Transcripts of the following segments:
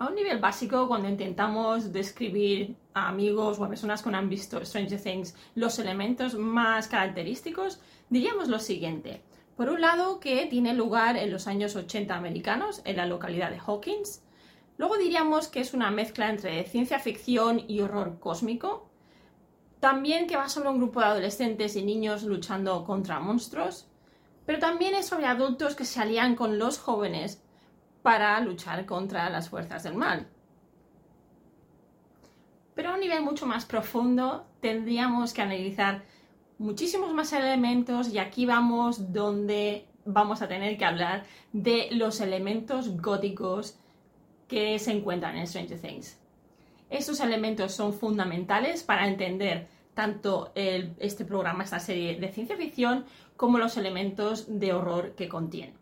A un nivel básico, cuando intentamos describir a amigos o a personas que no han visto Stranger Things los elementos más característicos, diríamos lo siguiente. Por un lado, que tiene lugar en los años 80 americanos, en la localidad de Hawkins. Luego diríamos que es una mezcla entre ciencia ficción y horror cósmico. También que va sobre un grupo de adolescentes y niños luchando contra monstruos. Pero también es sobre adultos que se alían con los jóvenes para luchar contra las fuerzas del mal. Pero a un nivel mucho más profundo tendríamos que analizar muchísimos más elementos y aquí vamos donde vamos a tener que hablar de los elementos góticos que se encuentran en Stranger Things. Estos elementos son fundamentales para entender tanto este programa, esta serie de ciencia ficción, como los elementos de horror que contiene.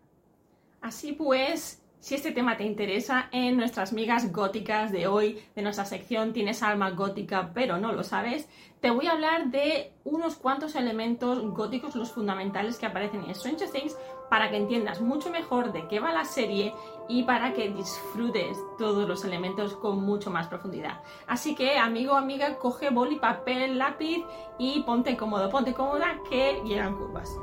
Así pues, si este tema te interesa, en nuestras migas góticas de hoy, de nuestra sección Tienes alma gótica pero no lo sabes, te voy a hablar de unos cuantos elementos góticos, los fundamentales que aparecen en Stranger Things, para que entiendas mucho mejor de qué va la serie y para que disfrutes todos los elementos con mucho más profundidad. Así que, amigo amiga, coge boli, papel, lápiz y ponte cómodo, ponte cómoda que llegan curvas.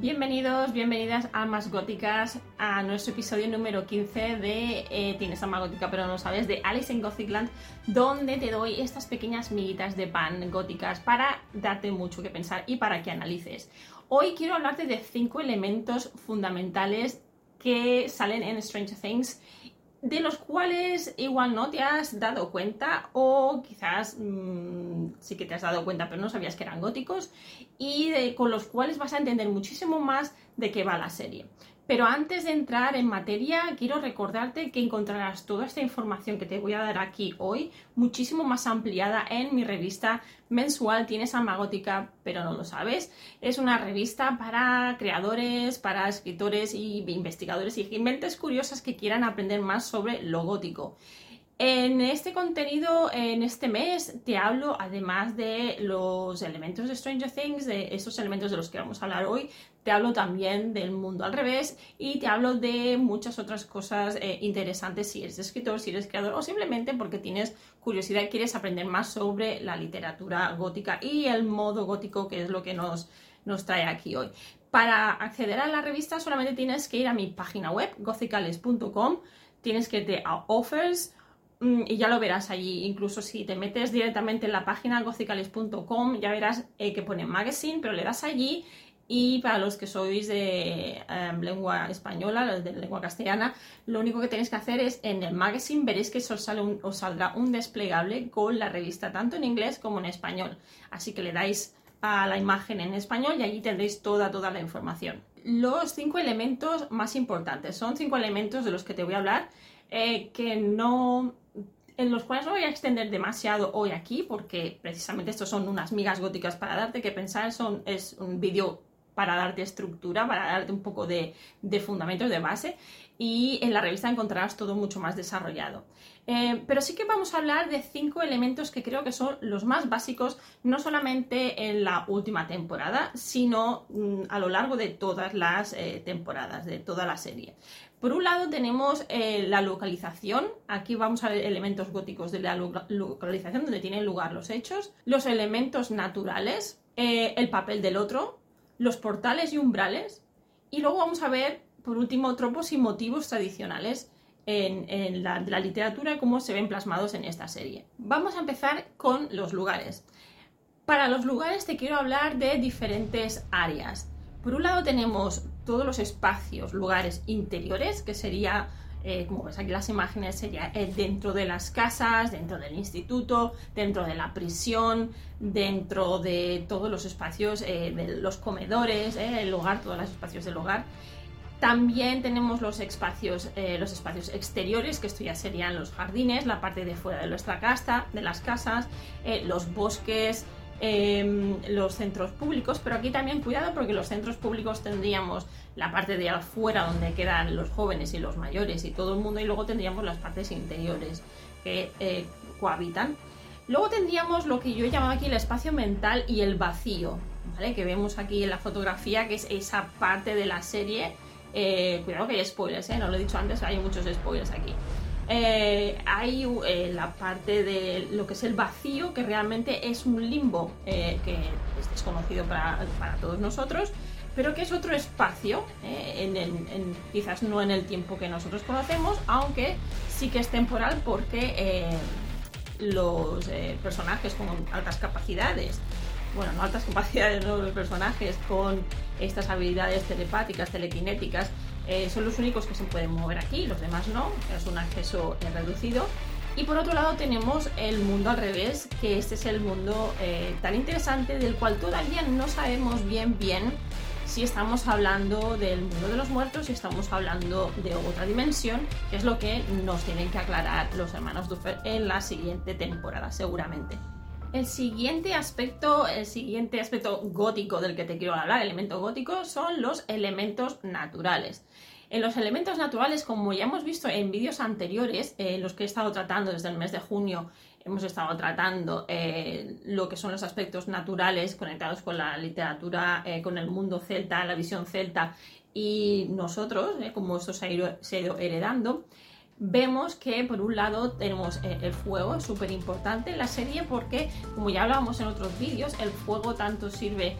Bienvenidos, bienvenidas almas góticas a nuestro episodio número 15 de eh, Tienes alma gótica pero no sabes, de Alice in Gothicland, donde te doy estas pequeñas miguitas de pan góticas para darte mucho que pensar y para que analices. Hoy quiero hablarte de cinco elementos fundamentales que salen en Stranger Things de los cuales igual no te has dado cuenta o quizás mm, sí que te has dado cuenta pero no sabías que eran góticos y con los cuales vas a entender muchísimo más de qué va la serie. Pero antes de entrar en materia, quiero recordarte que encontrarás toda esta información que te voy a dar aquí hoy muchísimo más ampliada en mi revista mensual Tienes alma gótica, pero no lo sabes. Es una revista para creadores, para escritores y investigadores y mentes curiosas que quieran aprender más sobre lo gótico. En este contenido, en este mes, te hablo, además de los elementos de Stranger Things, de esos elementos de los que vamos a hablar hoy, te hablo también del mundo al revés y te hablo de muchas otras cosas eh, interesantes si eres escritor, si eres creador o simplemente porque tienes curiosidad y quieres aprender más sobre la literatura gótica y el modo gótico, que es lo que nos, nos trae aquí hoy. Para acceder a la revista solamente tienes que ir a mi página web, gothicales.com, tienes que irte a offers, y ya lo verás allí. Incluso si te metes directamente en la página gocicales.com, ya verás eh, que pone magazine, pero le das allí. Y para los que sois de em, lengua española, de lengua castellana, lo único que tenéis que hacer es en el magazine veréis que os, os saldrá un desplegable con la revista tanto en inglés como en español. Así que le dais a la imagen en español y allí tendréis toda, toda la información. Los cinco elementos más importantes son cinco elementos de los que te voy a hablar eh, que no en los cuales no voy a extender demasiado hoy aquí, porque precisamente estos son unas migas góticas para darte que pensar, es un vídeo para darte estructura, para darte un poco de, de fundamentos de base y en la revista encontrarás todo mucho más desarrollado. Eh, pero sí que vamos a hablar de cinco elementos que creo que son los más básicos, no solamente en la última temporada, sino mm, a lo largo de todas las eh, temporadas, de toda la serie. Por un lado tenemos eh, la localización, aquí vamos a ver elementos góticos de la localización donde tienen lugar los hechos, los elementos naturales, el papel del otro, los portales y umbrales, y luego vamos a ver por último, tropos y motivos tradicionales en, la, literatura y cómo se ven plasmados en esta serie. Vamos a empezar con los lugares. Para los lugares te quiero hablar de diferentes áreas. Por un lado tenemos todos los espacios, lugares interiores, que sería eh, como ves aquí las imágenes, sería eh, dentro de las casas, dentro del instituto, dentro de la prisión, dentro de todos los espacios de los comedores, el hogar, todos los espacios del hogar. También tenemos los espacios, los espacios exteriores, que esto ya serían los jardines, la parte de fuera de nuestra casa, de las casas, los bosques, Em, los centros públicos, pero aquí también cuidado porque los centros públicos tendríamos la parte de afuera donde quedan los jóvenes y los mayores y todo el mundo y luego tendríamos las partes interiores que eh, cohabitan. Luego tendríamos lo que yo he llamado aquí el espacio mental y el vacío, ¿vale? que vemos aquí en la fotografía, que es esa parte de la serie. Eh, cuidado que hay spoilers, ¿eh? no lo he dicho antes, hay muchos spoilers aquí. Eh, hay eh, la parte de lo que es el vacío, que realmente es un limbo eh, que es desconocido para, todos nosotros, pero que es otro espacio, quizás no en el tiempo que nosotros conocemos, aunque sí que es temporal porque los personajes con altas capacidades, bueno, no altas capacidades, no los personajes con estas habilidades telepáticas, telequinéticas, eh, son los únicos que se pueden mover aquí, los demás no, es un acceso reducido. Y por otro lado tenemos el mundo al revés, que este es el mundo eh, tan interesante del cual todavía no sabemos bien bien si estamos hablando del mundo de los muertos, si estamos hablando de otra dimensión, que es lo que nos tienen que aclarar los hermanos Duffer en la siguiente temporada, seguramente. El siguiente aspecto, el siguiente aspecto gótico del que te quiero hablar, elemento gótico, son los elementos naturales. En los elementos naturales, como ya hemos visto en vídeos anteriores, eh, los que he estado tratando desde el mes de junio, hemos estado tratando eh, lo que son los aspectos naturales conectados con la literatura, eh, con el mundo celta, la visión celta y nosotros, como esto se ha ido heredando vemos que por un lado tenemos eh, el fuego, súper importante en la serie porque, como ya hablábamos en otros vídeos, el fuego tanto sirve,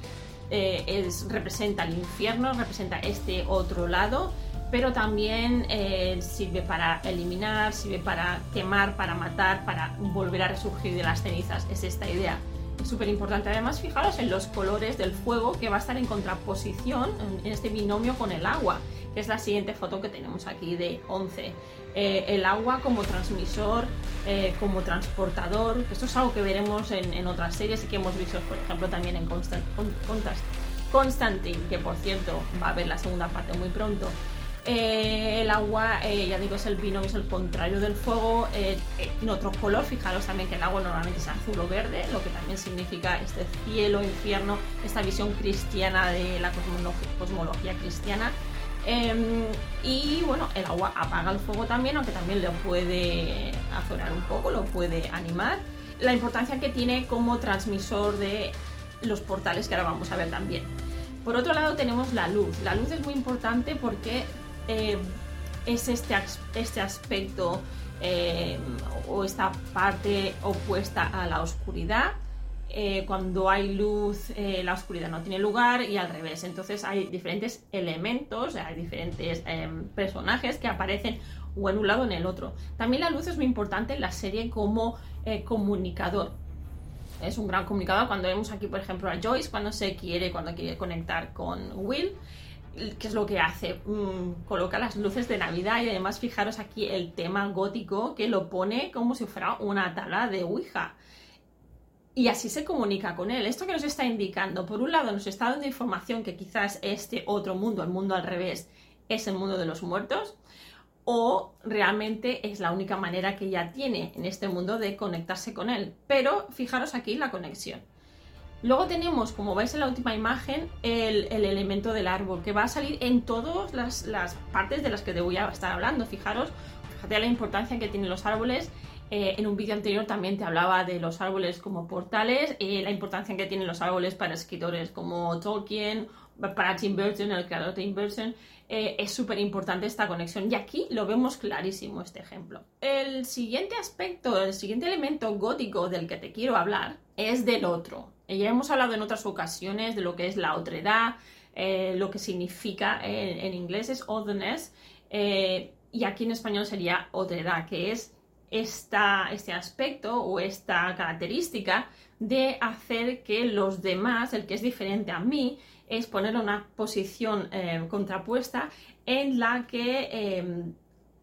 eh, es, representa el infierno, representa este otro lado, pero también eh, sirve para eliminar, sirve para quemar, para matar, para volver a resurgir de las cenizas. Es esta idea. Súper importante. Además, fijaros en los colores del fuego que va a estar en contraposición en este binomio con el agua, es la siguiente foto que tenemos aquí de 11. Eh, el agua como transmisor, eh, como transportador. Esto es algo que veremos en, otras series y que hemos visto, por ejemplo, también en Constant, Constantine, que por cierto va a ver la segunda parte muy pronto. Eh, el agua, ya digo, es el vino, es el contrario del fuego, en otro color. Fijaros también que el agua normalmente es azul o verde, lo que también significa este cielo, infierno, esta visión cristiana de la cosmología cristiana. Em, y bueno, el agua apaga el fuego también, aunque también lo puede azorar un poco, lo puede animar. La importancia que tiene como transmisor de los portales que ahora vamos a ver también. Por otro lado tenemos la luz. La luz es muy importante porque eh, es este, este aspecto eh, o esta parte opuesta a la oscuridad eh, cuando hay luz eh, la oscuridad no tiene lugar y al revés. Entonces hay diferentes elementos, hay diferentes em, personajes que aparecen o en un lado o en el otro. También la luz es muy importante en la serie como eh, comunicador. Es un gran comunicador. Cuando vemos aquí, por ejemplo, a Joyce, cuando se quiere, cuando quiere conectar con Will, ¿qué es lo que hace? Mm, coloca las luces de Navidad y además fijaros aquí el tema gótico que lo pone como si fuera una tabla de Ouija y así se comunica con él. Esto que nos está indicando, por un lado, nos está dando información que quizás este otro mundo, el mundo al revés, es el mundo de los muertos, o realmente es la única manera que ya tiene en este mundo de conectarse con él. Pero fijaros aquí la conexión. Luego tenemos, como veis en la última imagen, el, elemento del árbol, que va a salir en todas las, las, partes de las que te voy a estar hablando. Fijaros, fíjate la importancia que tienen los árboles eh, en un vídeo anterior también te hablaba de los árboles como portales, y la importancia que tienen los árboles para escritores como Tolkien, para Tim Burton, el creador de Tim. Eh, es súper importante esta conexión y aquí lo vemos clarísimo este ejemplo. El siguiente aspecto, el siguiente elemento gótico del que te quiero hablar es del otro. Ya hemos hablado en otras ocasiones de lo que es la otredad, eh, lo que significa en, inglés es otherness y aquí en español sería otredad, que es este aspecto o esta característica de hacer que los demás, el que es diferente a mí, es poner una posición eh, contrapuesta en la que eh,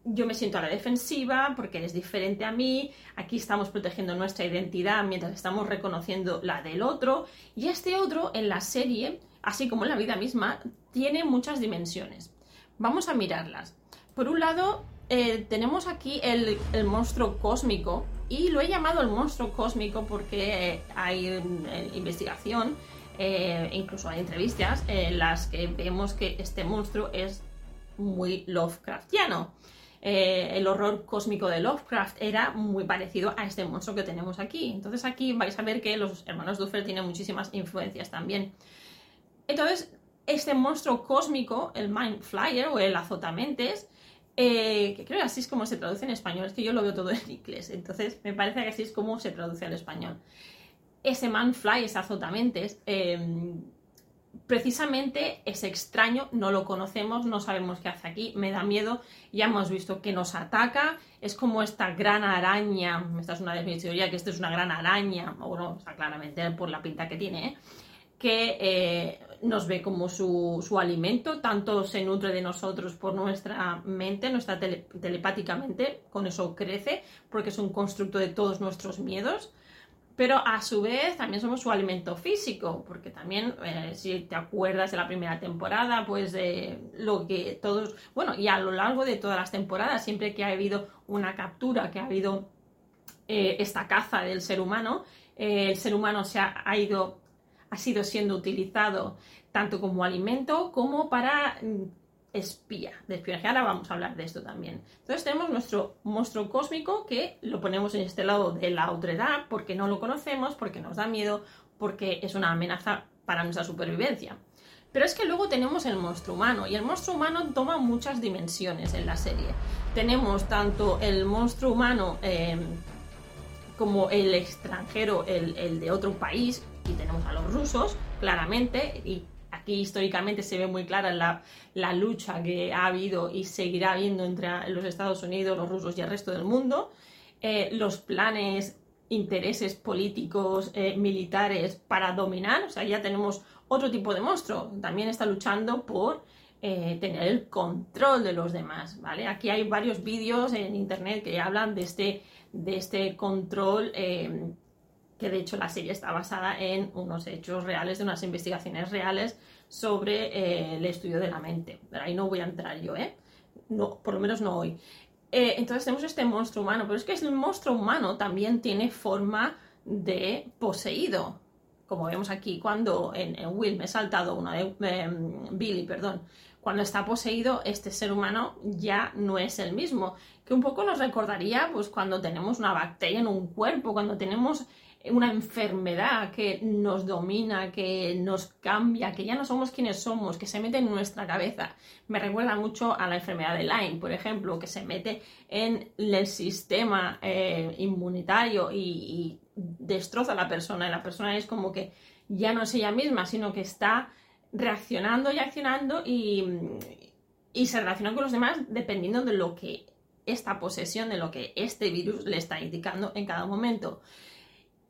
yo me siento a la defensiva porque eres diferente a mí, aquí estamos protegiendo nuestra identidad mientras estamos reconociendo la del otro, y este otro en la serie, así como en la vida misma, tiene muchas dimensiones. Vamos a mirarlas. Por un lado, eh, tenemos aquí el, monstruo cósmico, y lo he llamado el monstruo cósmico porque eh, hay eh, investigación, incluso hay entrevistas en las que vemos que este monstruo es muy Lovecraftiano. Eh, el horror cósmico de Lovecraft era muy parecido a este monstruo que tenemos aquí. Entonces aquí vais a ver que los hermanos Duffer tienen muchísimas influencias también. Entonces, este monstruo cósmico, el Mind Flyer o el azotamentes, eh, que creo que así es como se traduce en español, es que yo lo veo todo en inglés, entonces me parece que así es como se traduce al español. Ese Man Fly, ese azotamentes, eh, precisamente es extraño, no lo conocemos, no sabemos qué hace aquí, me da miedo, ya hemos visto que nos ataca, es como esta gran araña, esta es una definición ya que esto es una gran araña, o no, está claramente por la pinta que tiene, ¿eh? Que eh, nos ve como su, alimento, tanto se nutre de nosotros por nuestra mente, nuestra telepáticamente, con eso crece, porque es un constructo de todos nuestros miedos, pero a su vez también somos su alimento físico, porque también, eh, si te acuerdas de la primera temporada, pues de lo que todos, bueno, y a lo largo de todas las temporadas, siempre que ha habido una captura, que ha habido eh, esta caza del ser humano, eh, el ser humano se ha, ha, ido, ha sido siendo utilizado tanto como alimento como para mm, espía, de espionaje. Ahora vamos a hablar de esto también. Entonces tenemos nuestro monstruo cósmico que lo ponemos en este lado de la otredad porque no lo conocemos, porque nos da miedo, porque es una amenaza para nuestra supervivencia. Pero es que luego tenemos el monstruo humano y el monstruo humano toma muchas dimensiones en la serie. Tenemos tanto el monstruo humano em, como el extranjero, el de otro país, y tenemos a los rusos, claramente, y Aquí históricamente se ve muy clara la, lucha que ha habido y seguirá habiendo entre los Estados Unidos, los rusos y el resto del mundo. Eh, los planes, intereses políticos, eh, militares para dominar. O sea, ya tenemos otro tipo de monstruo. También está luchando por eh, tener el control de los demás. ¿vale? Aquí hay varios vídeos en internet que hablan de este, de este control que de hecho la serie está basada en unos hechos reales, de unas investigaciones reales sobre eh, el estudio de la mente. Pero ahí no voy a entrar yo, ¿eh? No, por lo menos no hoy. Eh, entonces tenemos este monstruo humano, pero es que el monstruo humano también tiene forma de poseído. Como vemos aquí, cuando en, Will me he saltado una de em, Billy, perdón, cuando está poseído, este ser humano ya no es el mismo. Que un poco nos recordaría, pues, cuando tenemos una bacteria en un cuerpo, cuando tenemos una enfermedad que nos domina, que nos cambia, que ya no somos quienes somos, que se mete en nuestra cabeza. Me recuerda mucho a la enfermedad de Lyme, por ejemplo, que se mete en el sistema eh, inmunitario y, destroza a la persona. Y la persona es como que ya no es ella misma, sino que está reaccionando y accionando y, y se relaciona con los demás dependiendo de lo que esta posesión, de lo que este virus le está indicando en cada momento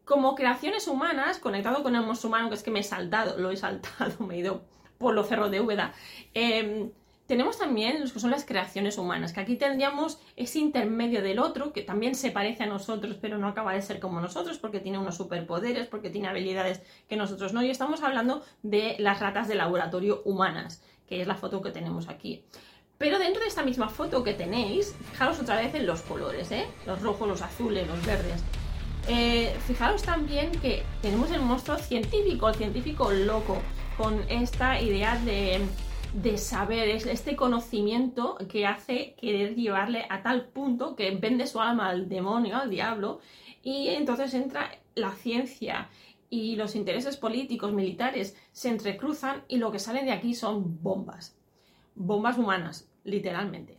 como creaciones humanas, conectado con el humano, que es que me he saltado, lo he saltado, me he ido por los cerros de Úbeda. Em, tenemos también los que son las creaciones humanas, que aquí tendríamos ese intermedio del otro, que también se parece a nosotros, pero no acaba de ser como nosotros, porque tiene unos superpoderes, porque tiene habilidades que nosotros no. Y estamos hablando de las ratas de laboratorio humanas, que es la foto que tenemos aquí. Pero dentro de esta misma foto que tenéis, fijaros otra vez en los colores, ¿eh? los rojos, los azules, los verdes. Eh, fijaros también que tenemos el monstruo científico, el científico loco, con esta idea de, de saber, este conocimiento que hace querer llevarle a tal punto que vende su alma al demonio, al diablo, y entonces entra la ciencia y los intereses políticos, militares, se entrecruzan y lo que sale de aquí son bombas, bombas humanas, literalmente.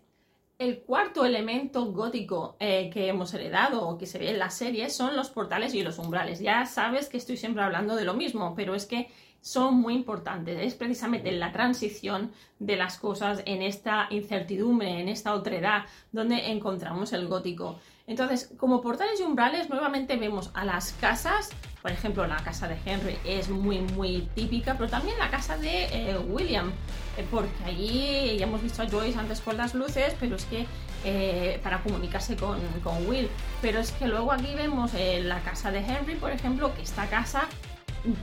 El cuarto elemento gótico eh, que hemos heredado o que se ve en la serie son los portales y los umbrales. Ya sabes que estoy siempre hablando de lo mismo, pero es que son muy importantes. Es precisamente la transición de las cosas en esta incertidumbre, en esta otredad, donde encontramos el gótico. Entonces, como portales y umbrales, nuevamente vemos a las casas, por ejemplo, la casa de Henry es muy, muy típica, pero también la casa de eh, William, eh, porque allí ya hemos visto a Joyce antes con las luces, pero es que eh, para comunicarse con, con, Will, pero es que luego aquí vemos la casa de Henry, por ejemplo, que esta casa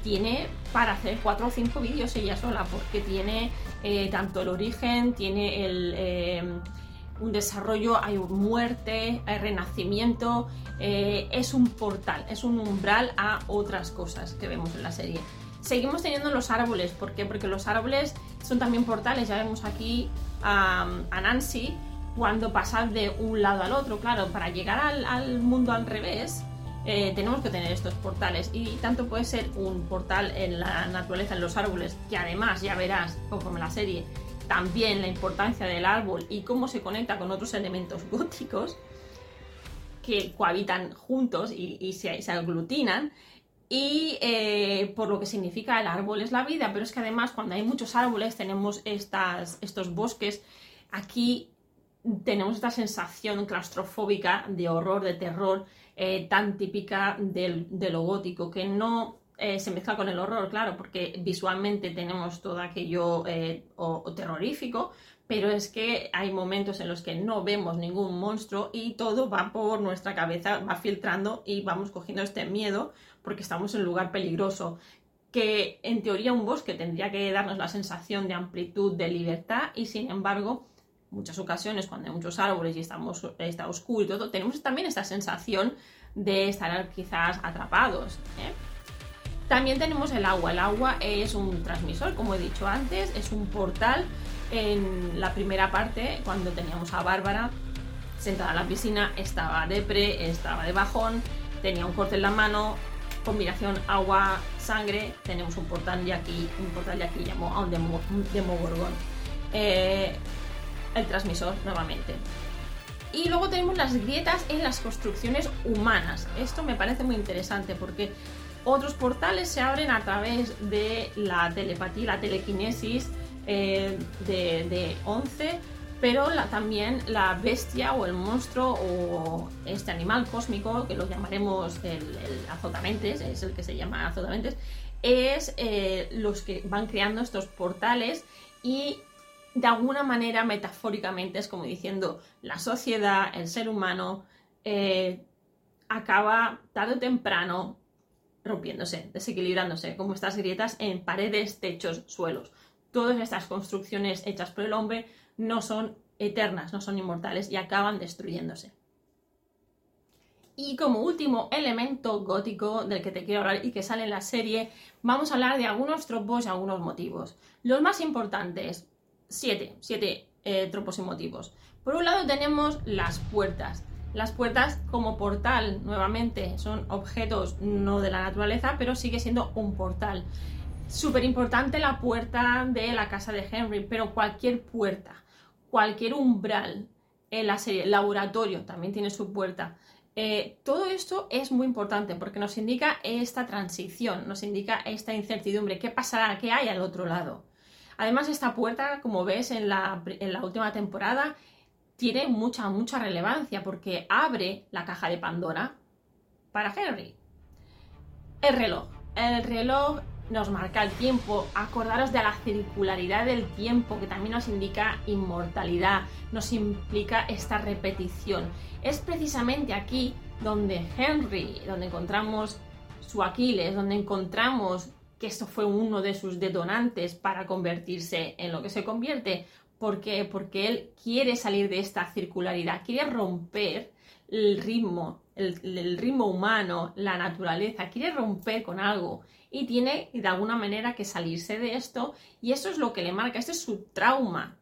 tiene para hacer cuatro o cinco vídeos ella sola, porque tiene tanto el origen, tiene el un desarrollo, hay muerte, hay renacimiento, eh, es un portal, es un umbral a otras cosas que vemos en la serie. Seguimos teniendo los árboles, ¿por qué? Porque los árboles son también portales, ya vemos aquí a, Nancy cuando pasa de un lado al otro, claro, para llegar al, mundo al revés, eh, tenemos que tener estos portales y tanto puede ser un portal en la naturaleza, en los árboles, que además ya verás conforme la serie también la importancia del árbol y cómo se conecta con otros elementos góticos que cohabitan juntos y, se, aglutinan. Y eh, por lo que significa el árbol es la vida, pero es que además cuando hay muchos árboles tenemos estas, estos bosques, aquí tenemos esta sensación claustrofóbica de horror, de terror, eh, tan típica de lo gótico, que no eh, se mezcla con el horror, claro, porque visualmente tenemos todo aquello eh, terrorífico, pero es que hay momentos en los que no vemos ningún monstruo y todo va por nuestra cabeza, va filtrando y vamos cogiendo este miedo porque estamos en un lugar peligroso que en teoría un bosque tendría que darnos la sensación de amplitud, de libertad y sin embargo muchas ocasiones cuando hay muchos árboles y estamos, está oscuro y todo, tenemos también esta sensación de estar quizás atrapados. ¿eh? También tenemos el agua. El agua es un transmisor, como he dicho antes, es un portal. En la primera parte, cuando teníamos a Bárbara sentada en la piscina, estaba de pre, estaba de bajón, tenía un corte en la mano, combinación agua-sangre, tenemos un portal de aquí, un portal de aquí llamó a un. Eh, el transmisor nuevamente. Y luego tenemos las grietas en las construcciones humanas. Esto me parece muy interesante porque otros portales se abren a través de la telepatía, la telequinesis eh, de, 11, pero también la bestia o el monstruo o este animal cósmico, que lo llamaremos el, azotamentes, es el que se llama azotamentes, es eh, los que van creando estos portales y de alguna manera metafóricamente es como diciendo la sociedad, el ser humano, eh, acaba tarde o temprano rompiéndose, desequilibrándose, como estas grietas en paredes, techos, suelos. Todas estas construcciones hechas por el hombre no son eternas, no son inmortales y acaban destruyéndose. Y como último elemento gótico del que te quiero hablar y que sale en la serie, vamos a hablar de algunos tropos y algunos motivos. Los más importantes, siete, siete eh, tropos y motivos. Por un lado tenemos las puertas. Las puertas como portal, nuevamente, son objetos no de la naturaleza, pero sigue siendo un portal. Súper importante la puerta de la casa de Henry, pero cualquier puerta, cualquier umbral en la serie, laboratorio también tiene su puerta. Eh, todo esto es muy importante porque nos indica esta transición, nos indica esta incertidumbre, qué pasará, qué hay al otro lado. Además, esta puerta, como ves en la, en la última temporada, tiene mucha, mucha relevancia porque abre la caja de Pandora para Henry. El reloj. El reloj nos marca el tiempo. Acordaros de la circularidad del tiempo que también nos indica inmortalidad, nos implica esta repetición. Es precisamente aquí donde Henry, donde encontramos su Aquiles, donde encontramos que esto fue uno de sus detonantes para convertirse en lo que se convierte, ¿Por qué? Porque él quiere salir de esta circularidad, quiere romper el ritmo, el, ritmo humano, la naturaleza, quiere romper con algo y tiene de alguna manera que salirse de esto y eso es lo que le marca, este es su trauma.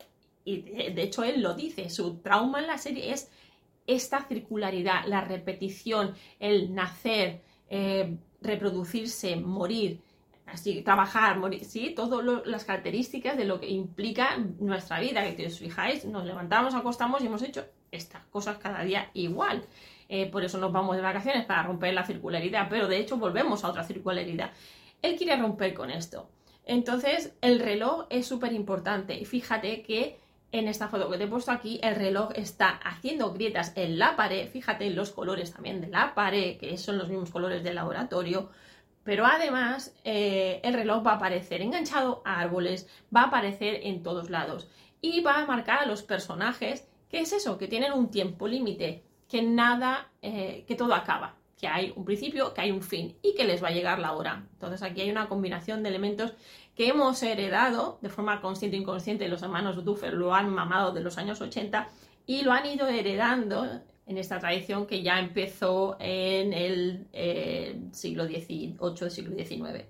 Y de, hecho él lo dice, su trauma en la serie es esta circularidad, la repetición, el nacer, eh, reproducirse, morir así, trabajar, morir, sí, todas las características de lo que implica nuestra vida, que si os fijáis, nos levantamos, acostamos y hemos hecho estas cosas cada día igual. Eh, por eso nos vamos de vacaciones para romper la circularidad, pero de hecho volvemos a otra circularidad. Él quiere romper con esto. Entonces, el reloj es súper importante y fíjate que en esta foto que te he puesto aquí, el reloj está haciendo grietas en la pared. Fíjate los colores también de la pared, que son los mismos colores del laboratorio. Pero además, eh, el reloj va a aparecer enganchado a árboles, va a aparecer en todos lados y va a marcar a los personajes que es eso, que tienen un tiempo límite, que nada, eh, que todo acaba, que hay un principio, que hay un fin y que les va a llegar la hora. Entonces aquí hay una combinación de elementos que hemos heredado de forma consciente e inconsciente, los hermanos Duffer lo han mamado de los años 80 y lo han ido heredando en esta tradición que ya empezó en el eh, siglo XVIII, siglo XIX.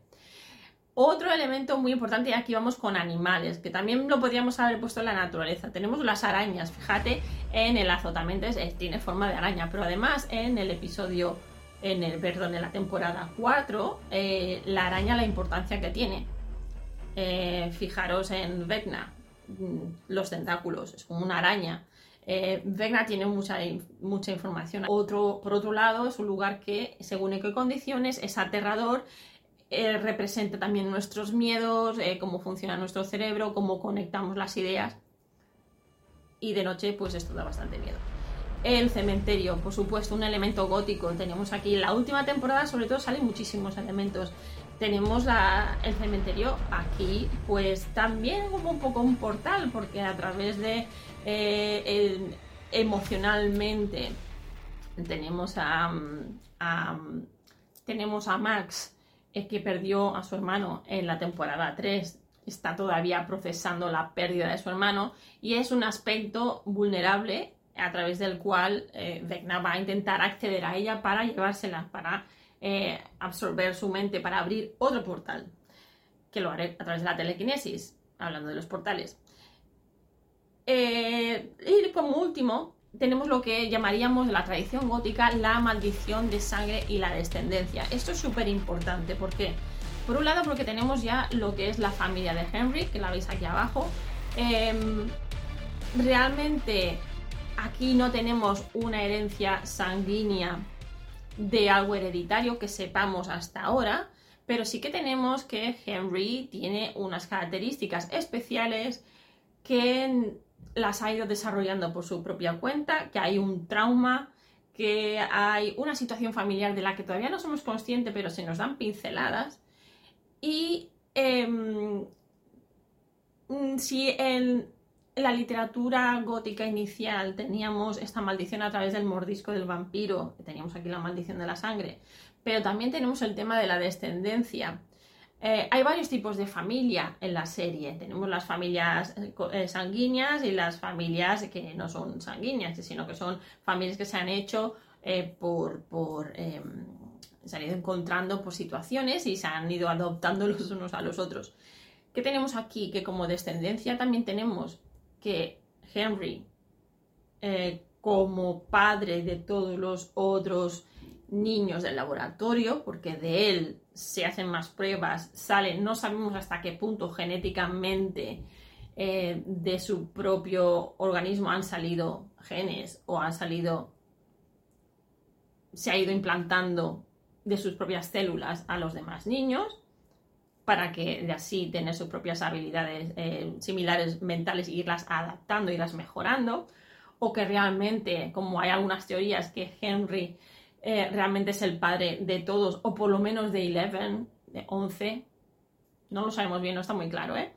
Otro elemento muy importante, y aquí vamos con animales, que también lo podríamos haber puesto en la naturaleza. Tenemos las arañas, fíjate, en el azotamiento tiene forma de araña, pero además en el episodio, en el, perdón, en la temporada 4, eh, la araña la importancia que tiene. Eh, fijaros en Vecna, mm, los tentáculos, es como una araña. Eh, Vecna tiene mucha, mucha información. Otro, por otro lado, es un lugar que, según en qué condiciones, es aterrador, eh, representa también nuestros miedos, cómo funciona nuestro cerebro, cómo conectamos las ideas. Y de noche, pues esto da bastante miedo. El cementerio, por supuesto, un elemento gótico. Tenemos aquí la última temporada, sobre todo, salen muchísimos elementos tenemos el cementerio aquí, pues también como un poco un portal, porque a través de eh, emocionalmente tenemos a, tenemos a Max que perdió a su hermano en la temporada 3 está todavía procesando la pérdida de su hermano y es un aspecto vulnerable a través del cual eh, Vecna va a intentar acceder a ella para llevársela, para eh, absorber su mente para abrir otro portal, que lo haré a través de la telequinesis, hablando de los portales. Eh, y como último, tenemos lo que llamaríamos la tradición gótica la maldición de sangre y la descendencia. Esto es súper importante porque, por un lado, porque tenemos ya lo que es la familia de Henry, que la veis aquí abajo. Em, realmente aquí no tenemos una herencia sanguínea de algo hereditario que sepamos hasta ahora, pero sí que tenemos que Henry tiene unas características especiales que las ha ido desarrollando por su propia cuenta, que hay un trauma, que hay una situación familiar de la que todavía no somos conscientes, pero se nos dan pinceladas. Y em, si el, en la literatura gótica inicial teníamos esta maldición a través del mordisco del vampiro, teníamos aquí la maldición de la sangre, pero también tenemos el tema de la descendencia. Eh, hay varios tipos de familia en la serie. Tenemos las familias eh, eh, sanguíneas y las familias que no son sanguíneas, sino que son familias que se han hecho por, por em, se han ido encontrando por situaciones y se han ido adoptando los unos a los otros. ¿Qué tenemos aquí? Que como descendencia también tenemos que Henry, como padre de todos los otros niños del laboratorio, porque de él se hacen más pruebas, sale, no sabemos hasta qué punto genéticamente eh, de su propio organismo han salido genes o han salido, se ha ido implantando de sus propias células a los demás niños para que de así tener sus propias habilidades eh, similares mentales e irlas adaptando, irlas mejorando, o que realmente, como hay algunas teorías, que Henry eh, realmente es el padre de todos, o por lo menos de Eleven, de 11, no lo sabemos bien, no está muy claro, ¿eh?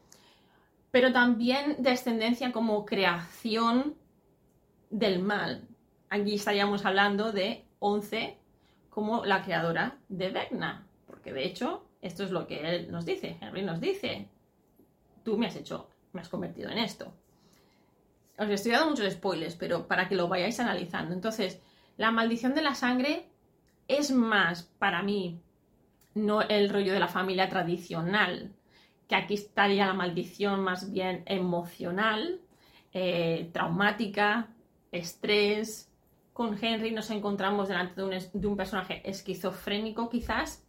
Pero también descendencia como creación del mal. Aquí estaríamos hablando de 11 como la creadora de Vecna, porque de hecho esto es lo que él nos dice, Henry nos dice. Tú me has hecho, me has convertido en esto. Os estoy dando muchos spoilers, pero para que lo vayáis analizando. Entonces, la maldición de la sangre es más para mí no el rollo de la familia tradicional, que aquí estaría la maldición más bien emocional, eh, traumática, estrés. Con Henry nos encontramos delante de un personaje esquizofrénico quizás,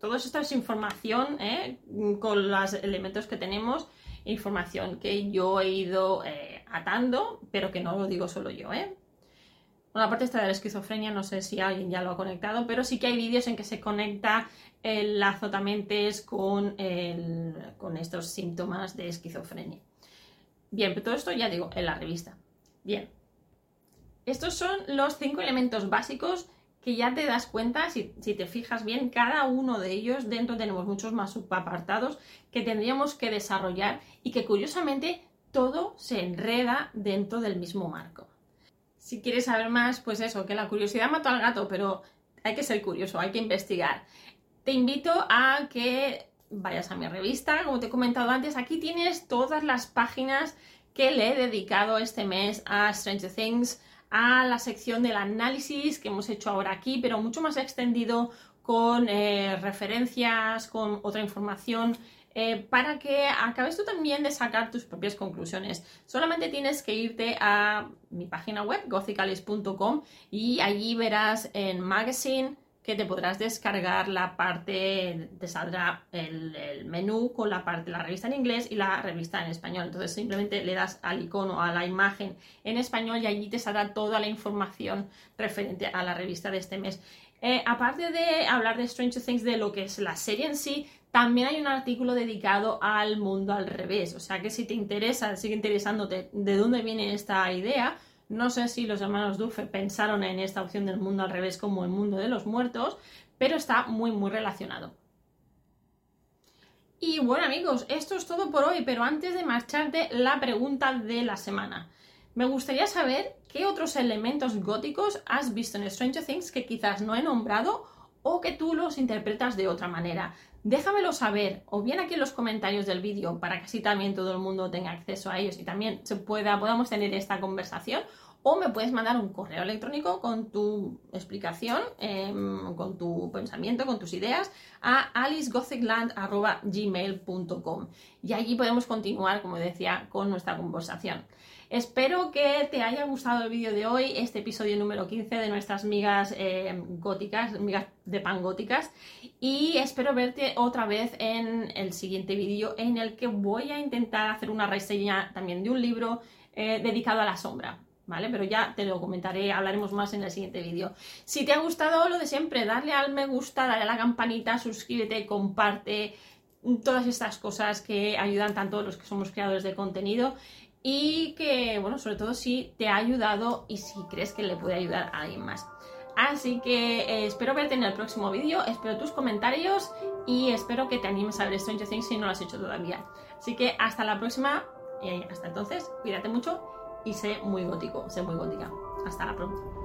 todo esto es información ¿eh? con los elementos que tenemos, información que yo he ido eh, atando, pero que no lo digo solo yo. ¿eh? Una parte está de la esquizofrenia, no sé si alguien ya lo ha conectado, pero sí que hay vídeos en que se conecta el azotamentes con, con estos síntomas de esquizofrenia. Bien, pero todo esto ya digo, en la revista. Bien. Estos son los cinco elementos básicos que ya te das cuenta, si, te fijas bien, cada uno de ellos, dentro tenemos muchos más subapartados que tendríamos que desarrollar y que curiosamente todo se enreda dentro del mismo marco. Si quieres saber más, pues eso, que la curiosidad mató al gato, pero hay que ser curioso, hay que investigar. Te invito a que vayas a mi revista, como te he comentado antes, aquí tienes todas las páginas que le he dedicado este mes a Stranger Things, a la sección del análisis que hemos hecho ahora aquí, pero mucho más extendido con eh, referencias, con otra información, eh, para que acabes tú también de sacar tus propias conclusiones. Solamente tienes que irte a mi página web, gothicalis.com, y allí verás en Magazine que te podrás descargar la parte, te saldrá el, menú con la parte de la revista en inglés y la revista en español. Entonces simplemente le das al icono, a la imagen en español y allí te saldrá toda la información referente a la revista de este mes. Eh, aparte de hablar de Stranger Things, de lo que es la serie en sí, también hay un artículo dedicado al mundo al revés. O sea que si te interesa, sigue interesándote de dónde viene esta idea, no sé si los hermanos Duffer pensaron en esta opción del mundo al revés como el mundo de los muertos, pero está muy muy relacionado. Y bueno amigos, esto es todo por hoy, pero antes de marcharte, la pregunta de la semana. Me gustaría saber qué otros elementos góticos has visto en Stranger Things que quizás no he nombrado o que tú los interpretas de otra manera. Déjamelo saber, o bien aquí en los comentarios del vídeo, para que así también todo el mundo tenga acceso a ellos y también se pueda, podamos tener esta conversación, o me puedes mandar un correo electrónico con tu explicación, em, con tu pensamiento, con tus ideas a alicegothicland.gmail.com y allí podemos continuar, como decía, con nuestra conversación. Espero que te haya gustado el vídeo de hoy, este episodio número 15 de nuestras migas eh, góticas, migas de pan góticas. Y espero verte otra vez en el siguiente vídeo en el que voy a intentar hacer una reseña también de un libro eh, dedicado a la sombra. ¿Vale? Pero ya te lo comentaré, hablaremos más en el siguiente vídeo. Si te ha gustado lo de siempre, darle al me gusta, dale a la campanita, suscríbete, comparte, todas estas cosas que ayudan tanto los que somos creadores de contenido y que, bueno, sobre todo si te ha ayudado y si crees que le puede ayudar a alguien más. Así que eh, espero verte en el próximo vídeo, espero tus comentarios y espero que te animes a ver Stranger Things si no lo has hecho todavía. Así que hasta la próxima y hasta entonces, cuídate mucho y sé muy gótico, sé muy gótica. Hasta la próxima.